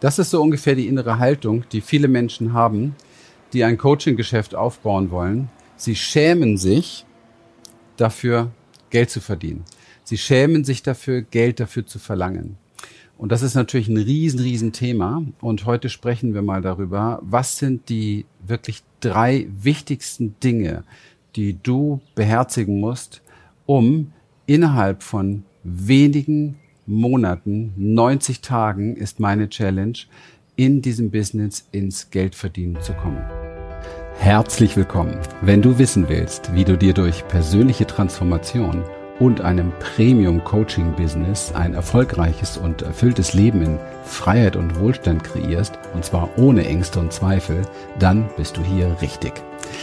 Das ist so ungefähr die innere Haltung, die viele Menschen haben, die ein Coaching-Geschäft aufbauen wollen. Sie schämen sich dafür, Geld zu verdienen. Sie schämen sich dafür, Geld dafür zu verlangen. Und das ist natürlich ein riesen, riesen Thema. Und heute sprechen wir mal darüber, was sind die wirklich drei wichtigsten Dinge, die du beherzigen musst, um innerhalb von wenigen Monaten, 90 Tagen ist meine Challenge, in diesem Business ins Geldverdienen zu kommen. Herzlich willkommen. Wenn du wissen willst, wie du dir durch persönliche Transformation und einem Premium-Coaching-Business ein erfolgreiches und erfülltes Leben in Freiheit und Wohlstand kreierst, und zwar ohne Ängste und Zweifel, dann bist du hier richtig.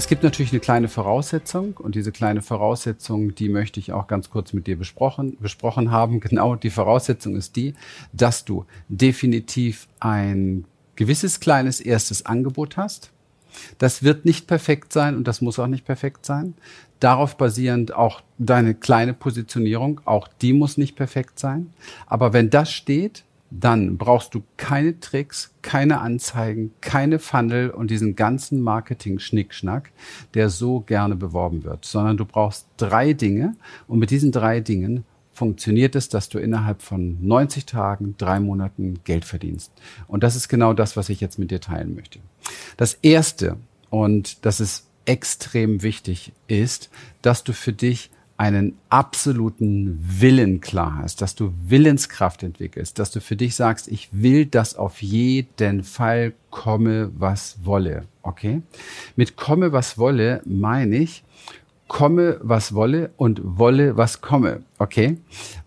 Es gibt natürlich eine kleine Voraussetzung und diese kleine Voraussetzung, die möchte ich auch ganz kurz mit dir besprochen, besprochen haben. Genau, die Voraussetzung ist die, dass du definitiv ein gewisses kleines erstes Angebot hast. Das wird nicht perfekt sein und das muss auch nicht perfekt sein. Darauf basierend auch deine kleine Positionierung, auch die muss nicht perfekt sein. Aber wenn das steht, dann brauchst du keine Tricks, keine Anzeigen, keine Funnel und diesen ganzen Marketing-Schnickschnack, der so gerne beworben wird, sondern du brauchst drei Dinge und mit diesen drei Dingen funktioniert es, dass du innerhalb von 90 Tagen, drei Monaten Geld verdienst. Und das ist genau das, was ich jetzt mit dir teilen möchte. Das erste, und das ist extrem wichtig, ist, dass du für dich einen absoluten Willen klar hast, dass du Willenskraft entwickelst, dass du für dich sagst, ich will das auf jeden Fall komme, was wolle. Okay? Mit komme, was wolle meine ich, komme, was wolle und wolle, was komme. Okay?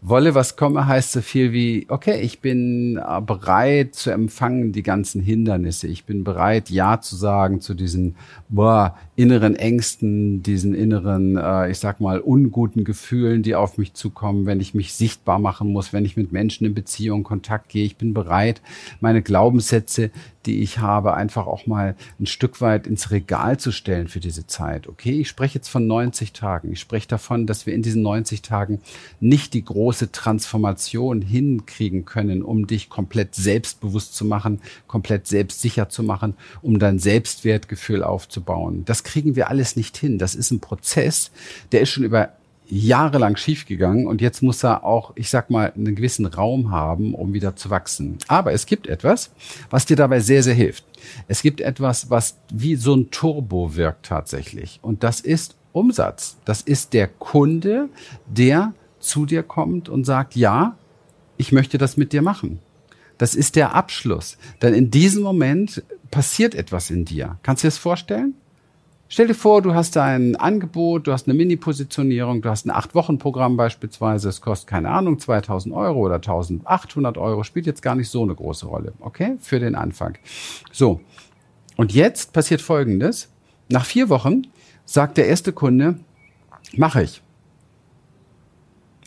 Wolle, was komme heißt so viel wie, okay, ich bin äh, bereit zu empfangen die ganzen Hindernisse. Ich bin bereit, Ja zu sagen zu diesen boah, inneren Ängsten, diesen inneren, äh, ich sag mal, unguten Gefühlen, die auf mich zukommen, wenn ich mich sichtbar machen muss, wenn ich mit Menschen in Beziehung, Kontakt gehe. Ich bin bereit, meine Glaubenssätze, die ich habe, einfach auch mal ein Stück weit ins Regal zu stellen für diese Zeit. Okay, ich spreche jetzt von 90 Tagen. Ich spreche davon, dass wir in diesen 90 Tagen nicht die große Transformation hinkriegen können, um dich komplett selbstbewusst zu machen, komplett selbstsicher zu machen, um dein Selbstwertgefühl aufzubauen. Das kriegen wir alles nicht hin. Das ist ein Prozess, der ist schon über jahrelang schiefgegangen und jetzt muss er auch, ich sag mal, einen gewissen Raum haben, um wieder zu wachsen. Aber es gibt etwas, was dir dabei sehr, sehr hilft. Es gibt etwas, was wie so ein Turbo wirkt tatsächlich. Und das ist Umsatz. Das ist der Kunde, der zu dir kommt und sagt, ja, ich möchte das mit dir machen. Das ist der Abschluss. Denn in diesem Moment passiert etwas in dir. Kannst du dir das vorstellen? Stell dir vor, du hast ein Angebot, du hast eine Mini-Positionierung, du hast ein Acht-Wochen-Programm beispielsweise, es kostet, keine Ahnung, 2000 Euro oder 1800 Euro, spielt jetzt gar nicht so eine große Rolle, okay, für den Anfang. So, und jetzt passiert Folgendes. Nach vier Wochen sagt der erste Kunde, mache ich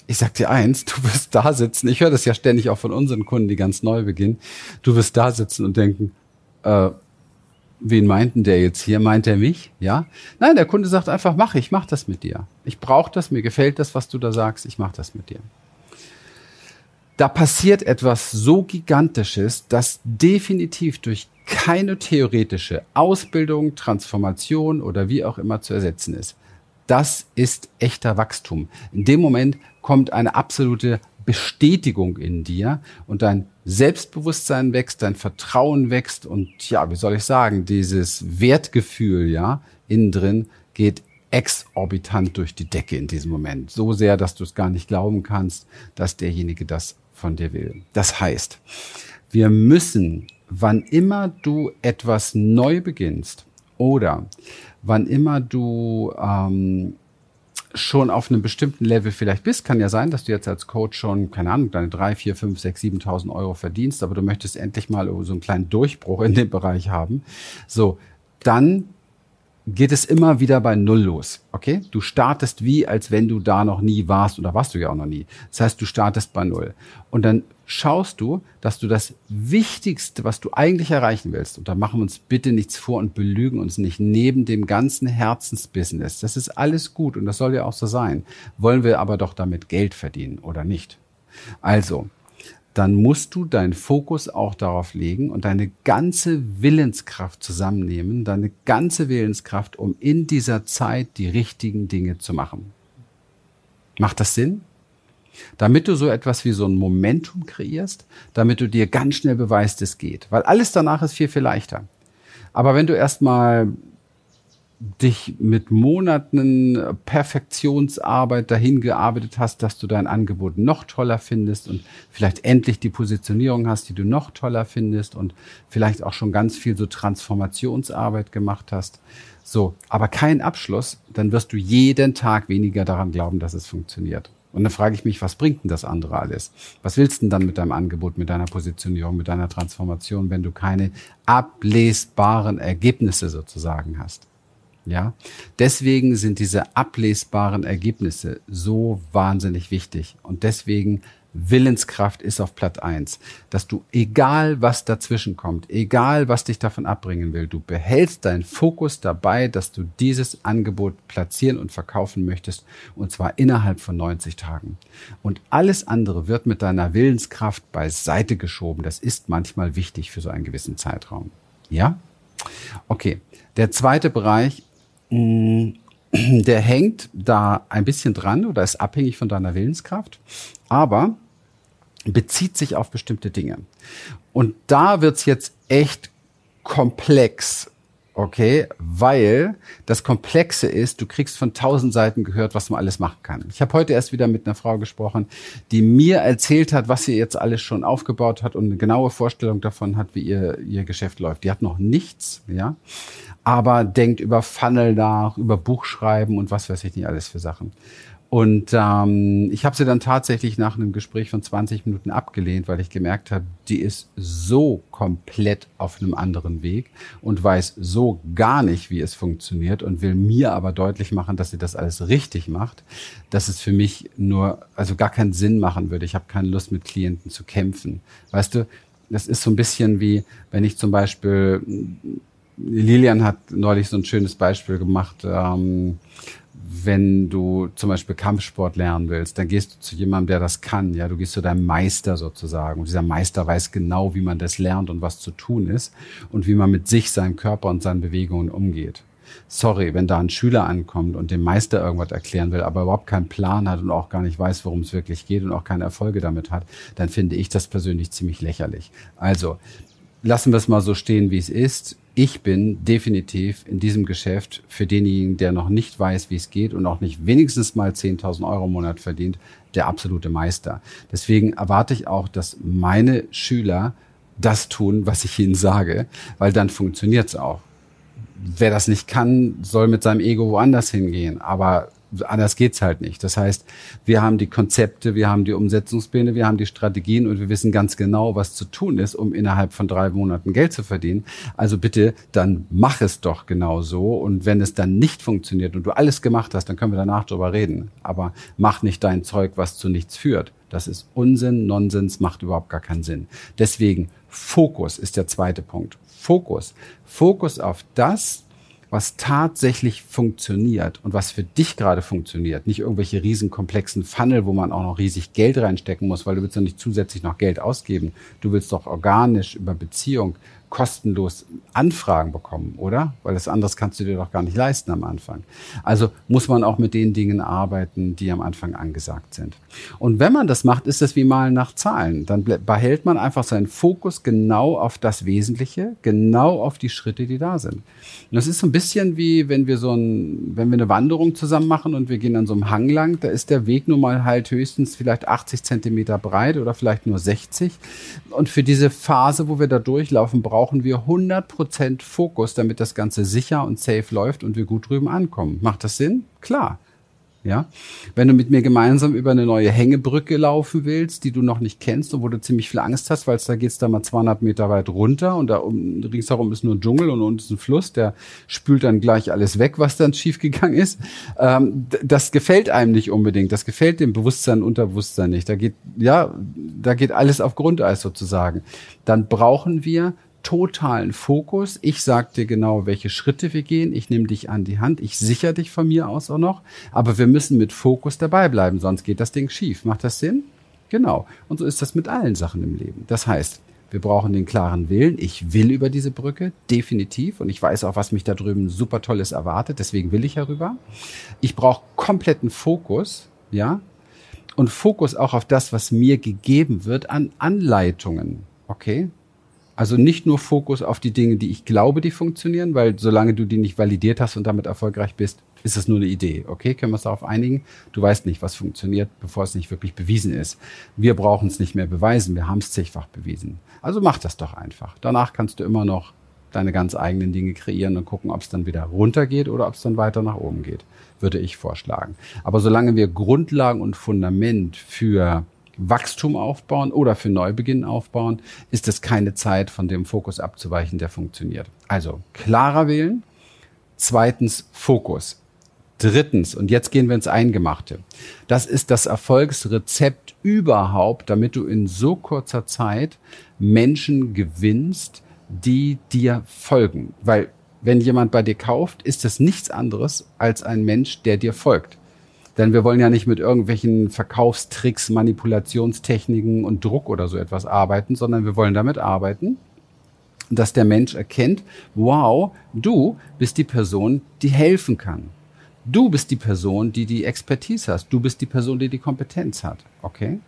ich sag dir eins, du wirst da sitzen, ich höre das ja ständig auch von unseren Kunden, die ganz neu beginnen, du wirst da sitzen und denken, äh, wen meinten der jetzt hier? Meint er mich? Ja? Nein, der Kunde sagt einfach, mach ich, mach das mit dir. Ich brauche das, mir gefällt das, was du da sagst, ich mach das mit dir. Da passiert etwas so Gigantisches, das definitiv durch keine theoretische Ausbildung, Transformation oder wie auch immer zu ersetzen ist. Das ist echter Wachstum. In dem Moment kommt eine absolute Bestätigung in dir und dein Selbstbewusstsein wächst, dein Vertrauen wächst und ja, wie soll ich sagen, dieses Wertgefühl, ja, innen drin geht exorbitant durch die Decke in diesem Moment. So sehr, dass du es gar nicht glauben kannst, dass derjenige das von dir will. Das heißt, wir müssen, wann immer du etwas neu beginnst oder wann immer du ähm, schon auf einem bestimmten Level vielleicht bist, kann ja sein, dass du jetzt als Coach schon, keine Ahnung, deine drei, vier, fünf, sechs, siebentausend Euro verdienst, aber du möchtest endlich mal so einen kleinen Durchbruch in dem Bereich haben. So, dann geht es immer wieder bei Null los. Okay? Du startest wie, als wenn du da noch nie warst oder warst du ja auch noch nie. Das heißt, du startest bei Null. Und dann schaust du, dass du das Wichtigste, was du eigentlich erreichen willst, und da machen wir uns bitte nichts vor und belügen uns nicht, neben dem ganzen Herzensbusiness, das ist alles gut und das soll ja auch so sein, wollen wir aber doch damit Geld verdienen oder nicht. Also, dann musst du deinen Fokus auch darauf legen und deine ganze Willenskraft zusammennehmen, deine ganze Willenskraft, um in dieser Zeit die richtigen Dinge zu machen. Macht das Sinn? Damit du so etwas wie so ein Momentum kreierst, damit du dir ganz schnell beweist, es geht. Weil alles danach ist viel, viel leichter. Aber wenn du erstmal dich mit Monaten Perfektionsarbeit dahin gearbeitet hast, dass du dein Angebot noch toller findest und vielleicht endlich die Positionierung hast, die du noch toller findest und vielleicht auch schon ganz viel so Transformationsarbeit gemacht hast. So, aber kein Abschluss, dann wirst du jeden Tag weniger daran glauben, dass es funktioniert. Und dann frage ich mich, was bringt denn das andere alles? Was willst du denn dann mit deinem Angebot, mit deiner Positionierung, mit deiner Transformation, wenn du keine ablesbaren Ergebnisse sozusagen hast? Ja, deswegen sind diese ablesbaren Ergebnisse so wahnsinnig wichtig. Und deswegen Willenskraft ist auf Platz eins, dass du, egal was dazwischen kommt, egal was dich davon abbringen will, du behältst deinen Fokus dabei, dass du dieses Angebot platzieren und verkaufen möchtest, und zwar innerhalb von 90 Tagen. Und alles andere wird mit deiner Willenskraft beiseite geschoben. Das ist manchmal wichtig für so einen gewissen Zeitraum. Ja? Okay. Der zweite Bereich der hängt da ein bisschen dran oder ist abhängig von deiner Willenskraft, aber bezieht sich auf bestimmte Dinge. Und da wird's jetzt echt komplex, Okay, weil das Komplexe ist, du kriegst von tausend Seiten gehört, was man alles machen kann. Ich habe heute erst wieder mit einer Frau gesprochen, die mir erzählt hat, was sie jetzt alles schon aufgebaut hat und eine genaue Vorstellung davon hat, wie ihr, ihr Geschäft läuft. Die hat noch nichts, ja, aber denkt über Funnel nach, über Buchschreiben und was weiß ich nicht alles für Sachen. Und ähm, ich habe sie dann tatsächlich nach einem Gespräch von 20 Minuten abgelehnt, weil ich gemerkt habe, die ist so komplett auf einem anderen Weg und weiß so gar nicht, wie es funktioniert und will mir aber deutlich machen, dass sie das alles richtig macht, dass es für mich nur, also gar keinen Sinn machen würde. Ich habe keine Lust, mit Klienten zu kämpfen. Weißt du, das ist so ein bisschen wie, wenn ich zum Beispiel, Lilian hat neulich so ein schönes Beispiel gemacht, ähm, wenn du zum Beispiel Kampfsport lernen willst, dann gehst du zu jemandem, der das kann. Ja, du gehst zu deinem Meister sozusagen. Und dieser Meister weiß genau, wie man das lernt und was zu tun ist und wie man mit sich, seinem Körper und seinen Bewegungen umgeht. Sorry, wenn da ein Schüler ankommt und dem Meister irgendwas erklären will, aber überhaupt keinen Plan hat und auch gar nicht weiß, worum es wirklich geht und auch keine Erfolge damit hat, dann finde ich das persönlich ziemlich lächerlich. Also, lassen wir es mal so stehen, wie es ist ich bin definitiv in diesem Geschäft für denjenigen, der noch nicht weiß, wie es geht und auch nicht wenigstens mal 10.000 Euro im Monat verdient, der absolute Meister. Deswegen erwarte ich auch, dass meine Schüler das tun, was ich ihnen sage, weil dann funktioniert es auch. Wer das nicht kann, soll mit seinem Ego woanders hingehen. Aber anders geht's halt nicht. Das heißt, wir haben die Konzepte, wir haben die Umsetzungspläne, wir haben die Strategien und wir wissen ganz genau, was zu tun ist, um innerhalb von drei Monaten Geld zu verdienen. Also bitte, dann mach es doch genau so. Und wenn es dann nicht funktioniert und du alles gemacht hast, dann können wir danach drüber reden. Aber mach nicht dein Zeug, was zu nichts führt. Das ist Unsinn, Nonsens, macht überhaupt gar keinen Sinn. Deswegen Fokus ist der zweite Punkt. Fokus. Fokus auf das, was tatsächlich funktioniert und was für dich gerade funktioniert. Nicht irgendwelche riesen komplexen Funnel, wo man auch noch riesig Geld reinstecken muss, weil du willst ja nicht zusätzlich noch Geld ausgeben. Du willst doch organisch über Beziehung kostenlos Anfragen bekommen, oder? Weil das anderes kannst du dir doch gar nicht leisten am Anfang. Also muss man auch mit den Dingen arbeiten, die am Anfang angesagt sind. Und wenn man das macht, ist das wie Malen nach Zahlen. Dann behält man einfach seinen Fokus genau auf das Wesentliche, genau auf die Schritte, die da sind. Und das ist so ein bisschen wie, wenn wir so ein, wenn wir eine Wanderung zusammen machen und wir gehen an so einem Hang lang, da ist der Weg nun mal halt höchstens vielleicht 80 Zentimeter breit oder vielleicht nur 60. Und für diese Phase, wo wir da durchlaufen, brauchen brauchen wir 100% Fokus, damit das Ganze sicher und safe läuft und wir gut drüben ankommen. Macht das Sinn? Klar. Ja, wenn du mit mir gemeinsam über eine neue Hängebrücke laufen willst, die du noch nicht kennst und wo du ziemlich viel Angst hast, weil es da geht's da mal 200 Meter weit runter und da um, ringsherum ist nur ein Dschungel und unten ist ein Fluss, der spült dann gleich alles weg, was dann schiefgegangen ist. Ähm, das gefällt einem nicht unbedingt. Das gefällt dem Bewusstsein, Unterbewusstsein nicht. Da geht ja, da geht alles auf Grundeis sozusagen. Dann brauchen wir totalen Fokus. Ich sag dir genau, welche Schritte wir gehen. Ich nehme dich an die Hand. Ich sichere dich von mir aus auch noch. Aber wir müssen mit Fokus dabei bleiben, sonst geht das Ding schief. Macht das Sinn? Genau. Und so ist das mit allen Sachen im Leben. Das heißt, wir brauchen den klaren Willen. Ich will über diese Brücke, definitiv. Und ich weiß auch, was mich da drüben super Tolles erwartet. Deswegen will ich herüber. Ich brauche kompletten Fokus, ja. Und Fokus auch auf das, was mir gegeben wird an Anleitungen. Okay? Also nicht nur Fokus auf die Dinge, die ich glaube, die funktionieren, weil solange du die nicht validiert hast und damit erfolgreich bist, ist es nur eine Idee. Okay, können wir uns darauf einigen? Du weißt nicht, was funktioniert, bevor es nicht wirklich bewiesen ist. Wir brauchen es nicht mehr beweisen, wir haben es zigfach bewiesen. Also mach das doch einfach. Danach kannst du immer noch deine ganz eigenen Dinge kreieren und gucken, ob es dann wieder runtergeht oder ob es dann weiter nach oben geht, würde ich vorschlagen. Aber solange wir Grundlagen und Fundament für Wachstum aufbauen oder für Neubeginn aufbauen, ist es keine Zeit, von dem Fokus abzuweichen, der funktioniert. Also klarer wählen. Zweitens Fokus. Drittens, und jetzt gehen wir ins Eingemachte. Das ist das Erfolgsrezept überhaupt, damit du in so kurzer Zeit Menschen gewinnst, die dir folgen. Weil wenn jemand bei dir kauft, ist es nichts anderes als ein Mensch, der dir folgt. Denn wir wollen ja nicht mit irgendwelchen Verkaufstricks, Manipulationstechniken und Druck oder so etwas arbeiten, sondern wir wollen damit arbeiten, dass der Mensch erkennt, wow, du bist die Person, die helfen kann. Du bist die Person, die die Expertise hast. Du bist die Person, die die Kompetenz hat. Okay?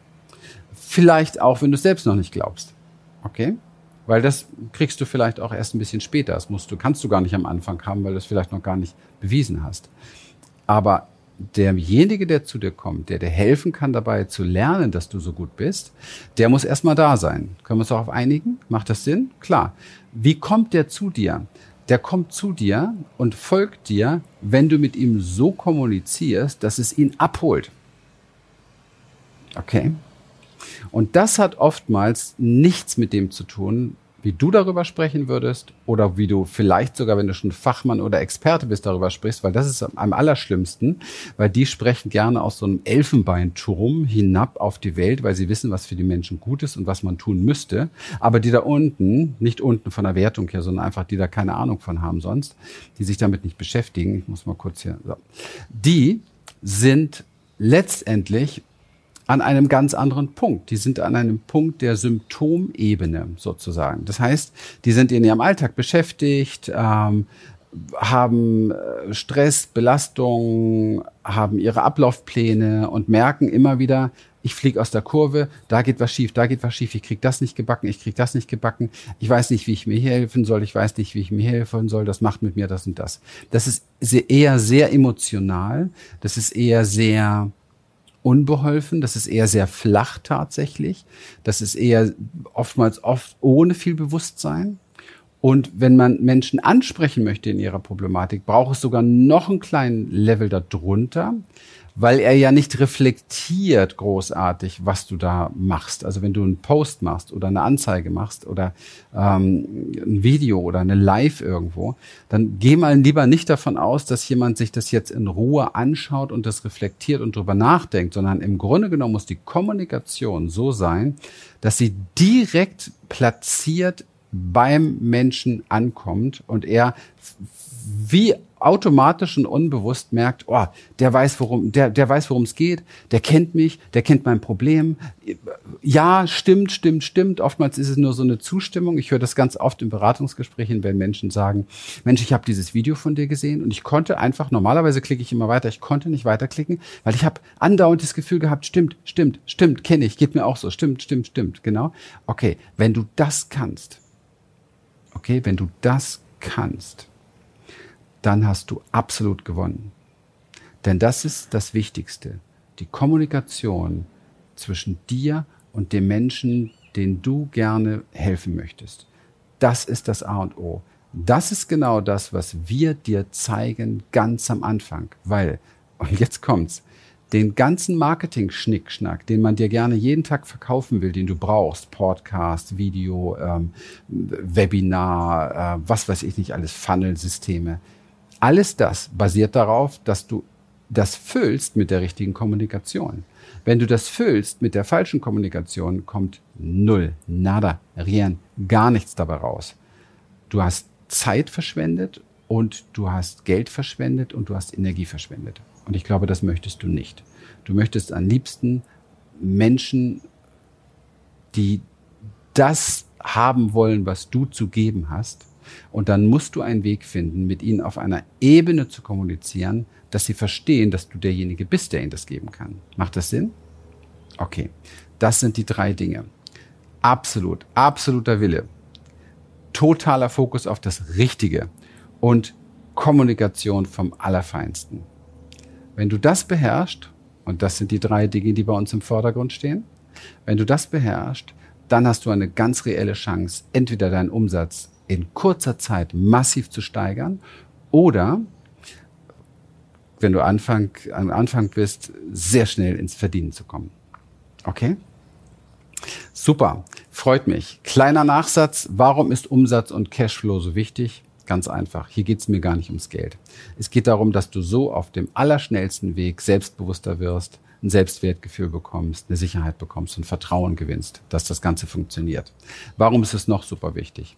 Vielleicht auch, wenn du es selbst noch nicht glaubst. Okay? Weil das kriegst du vielleicht auch erst ein bisschen später. Das musst du, kannst du gar nicht am Anfang haben, weil du es vielleicht noch gar nicht bewiesen hast. Aber derjenige, der zu dir kommt, der dir helfen kann, dabei zu lernen, dass du so gut bist, der muss erstmal da sein. Können wir uns darauf einigen? Macht das Sinn? Klar. Wie kommt der zu dir? Der kommt zu dir und folgt dir, wenn du mit ihm so kommunizierst, dass es ihn abholt. Okay? Und das hat oftmals nichts mit dem zu tun, wie du darüber sprechen würdest oder wie du vielleicht sogar, wenn du schon Fachmann oder Experte bist, darüber sprichst, weil das ist am allerschlimmsten, weil die sprechen gerne aus so einem Elfenbeinturm hinab auf die Welt, weil sie wissen, was für die Menschen gut ist und was man tun müsste. Aber die da unten, nicht unten von der Wertung her, sondern einfach die da keine Ahnung von haben sonst, die sich damit nicht beschäftigen, ich muss mal kurz hier, so. die sind letztendlich an einem ganz anderen Punkt. Die sind an einem Punkt der Symptomebene sozusagen. Das heißt, die sind in ihrem Alltag beschäftigt, ähm, haben äh, Stress, Belastung, haben ihre Ablaufpläne und merken immer wieder, ich fliege aus der Kurve, da geht was schief, da geht was schief, ich krieg das nicht gebacken, ich krieg das nicht gebacken, ich weiß nicht, wie ich mir helfen soll, ich weiß nicht, wie ich mir helfen soll, das macht mit mir das und das. Das ist eher sehr emotional, das ist eher sehr unbeholfen, das ist eher sehr flach tatsächlich, das ist eher oftmals oft ohne viel Bewusstsein. Und wenn man Menschen ansprechen möchte in ihrer Problematik, braucht es sogar noch einen kleinen Level darunter, weil er ja nicht reflektiert großartig, was du da machst. Also wenn du einen Post machst oder eine Anzeige machst oder ähm, ein Video oder eine Live irgendwo, dann geh mal lieber nicht davon aus, dass jemand sich das jetzt in Ruhe anschaut und das reflektiert und drüber nachdenkt, sondern im Grunde genommen muss die Kommunikation so sein, dass sie direkt platziert beim Menschen ankommt und er wie automatisch und unbewusst merkt, oh, der weiß, worum, der, der weiß, worum es geht, der kennt mich, der kennt mein Problem. Ja, stimmt, stimmt, stimmt. Oftmals ist es nur so eine Zustimmung. Ich höre das ganz oft in Beratungsgesprächen, wenn Menschen sagen, Mensch, ich habe dieses Video von dir gesehen und ich konnte einfach, normalerweise klicke ich immer weiter, ich konnte nicht weiterklicken, weil ich habe andauernd das Gefühl gehabt, stimmt, stimmt, stimmt, kenne ich, geht mir auch so, stimmt, stimmt, stimmt, genau. Okay, wenn du das kannst, okay, wenn du das kannst, dann hast du absolut gewonnen. Denn das ist das Wichtigste. Die Kommunikation zwischen dir und dem Menschen, den du gerne helfen möchtest. Das ist das A und O. Das ist genau das, was wir dir zeigen ganz am Anfang. Weil, und jetzt kommt's, den ganzen Marketing-Schnickschnack, den man dir gerne jeden Tag verkaufen will, den du brauchst, Podcast, Video, ähm, Webinar, äh, was weiß ich nicht alles, Funnel-Systeme, alles das basiert darauf, dass du das füllst mit der richtigen Kommunikation. Wenn du das füllst mit der falschen Kommunikation, kommt null, nada, rien, gar nichts dabei raus. Du hast Zeit verschwendet und du hast Geld verschwendet und du hast Energie verschwendet. Und ich glaube, das möchtest du nicht. Du möchtest am liebsten Menschen, die das haben wollen, was du zu geben hast. Und dann musst du einen Weg finden, mit ihnen auf einer Ebene zu kommunizieren, dass sie verstehen, dass du derjenige bist, der ihnen das geben kann. Macht das Sinn? Okay. Das sind die drei Dinge. Absolut, absoluter Wille. Totaler Fokus auf das Richtige und Kommunikation vom Allerfeinsten. Wenn du das beherrschst, und das sind die drei Dinge, die bei uns im Vordergrund stehen, wenn du das beherrschst, dann hast du eine ganz reelle Chance, entweder deinen Umsatz in kurzer Zeit massiv zu steigern oder wenn du Anfang, am Anfang bist, sehr schnell ins Verdienen zu kommen. Okay? Super, freut mich. Kleiner Nachsatz, warum ist Umsatz und Cashflow so wichtig? Ganz einfach. Hier geht es mir gar nicht ums Geld. Es geht darum, dass du so auf dem allerschnellsten Weg selbstbewusster wirst, ein Selbstwertgefühl bekommst, eine Sicherheit bekommst und Vertrauen gewinnst, dass das Ganze funktioniert. Warum ist es noch super wichtig?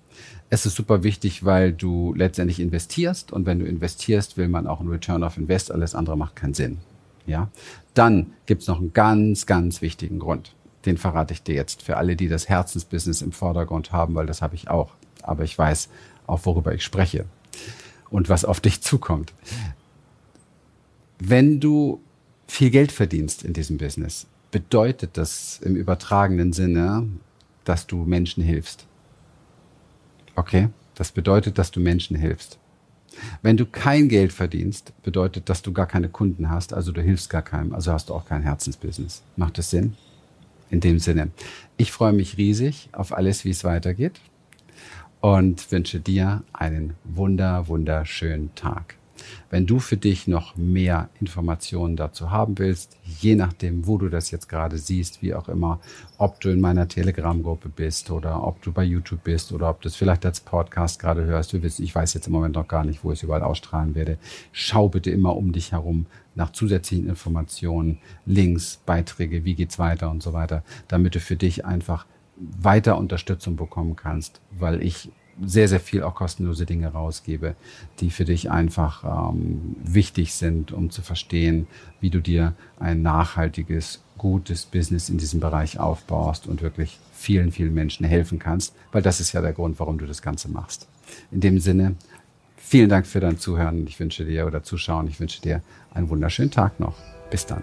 Es ist super wichtig, weil du letztendlich investierst und wenn du investierst, will man auch einen Return of Invest. Alles andere macht keinen Sinn. Ja? Dann gibt es noch einen ganz, ganz wichtigen Grund. Den verrate ich dir jetzt für alle, die das Herzensbusiness im Vordergrund haben, weil das habe ich auch. Aber ich weiß, auch worüber ich spreche und was auf dich zukommt. Wenn du viel Geld verdienst in diesem Business, bedeutet das im übertragenen Sinne, dass du Menschen hilfst. Okay? Das bedeutet, dass du Menschen hilfst. Wenn du kein Geld verdienst, bedeutet, dass du gar keine Kunden hast, also du hilfst gar keinem, also hast du auch kein Herzensbusiness. Macht das Sinn? In dem Sinne. Ich freue mich riesig auf alles, wie es weitergeht und wünsche dir einen wunder, wunderschönen Tag. Wenn du für dich noch mehr Informationen dazu haben willst, je nachdem, wo du das jetzt gerade siehst, wie auch immer, ob du in meiner Telegram-Gruppe bist oder ob du bei YouTube bist oder ob du es vielleicht als Podcast gerade hörst, du wirst, ich weiß jetzt im Moment noch gar nicht, wo ich es überall ausstrahlen werde, schau bitte immer um dich herum nach zusätzlichen Informationen, Links, Beiträge, wie geht's weiter und so weiter, damit du für dich einfach weiter Unterstützung bekommen kannst, weil ich sehr, sehr viel auch kostenlose Dinge rausgebe, die für dich einfach ähm, wichtig sind, um zu verstehen, wie du dir ein nachhaltiges, gutes Business in diesem Bereich aufbaust und wirklich vielen, vielen Menschen helfen kannst, weil das ist ja der Grund, warum du das Ganze machst. In dem Sinne, vielen Dank für dein Zuhören. Ich wünsche dir oder Zuschauen, ich wünsche dir einen wunderschönen Tag noch. Bis dann.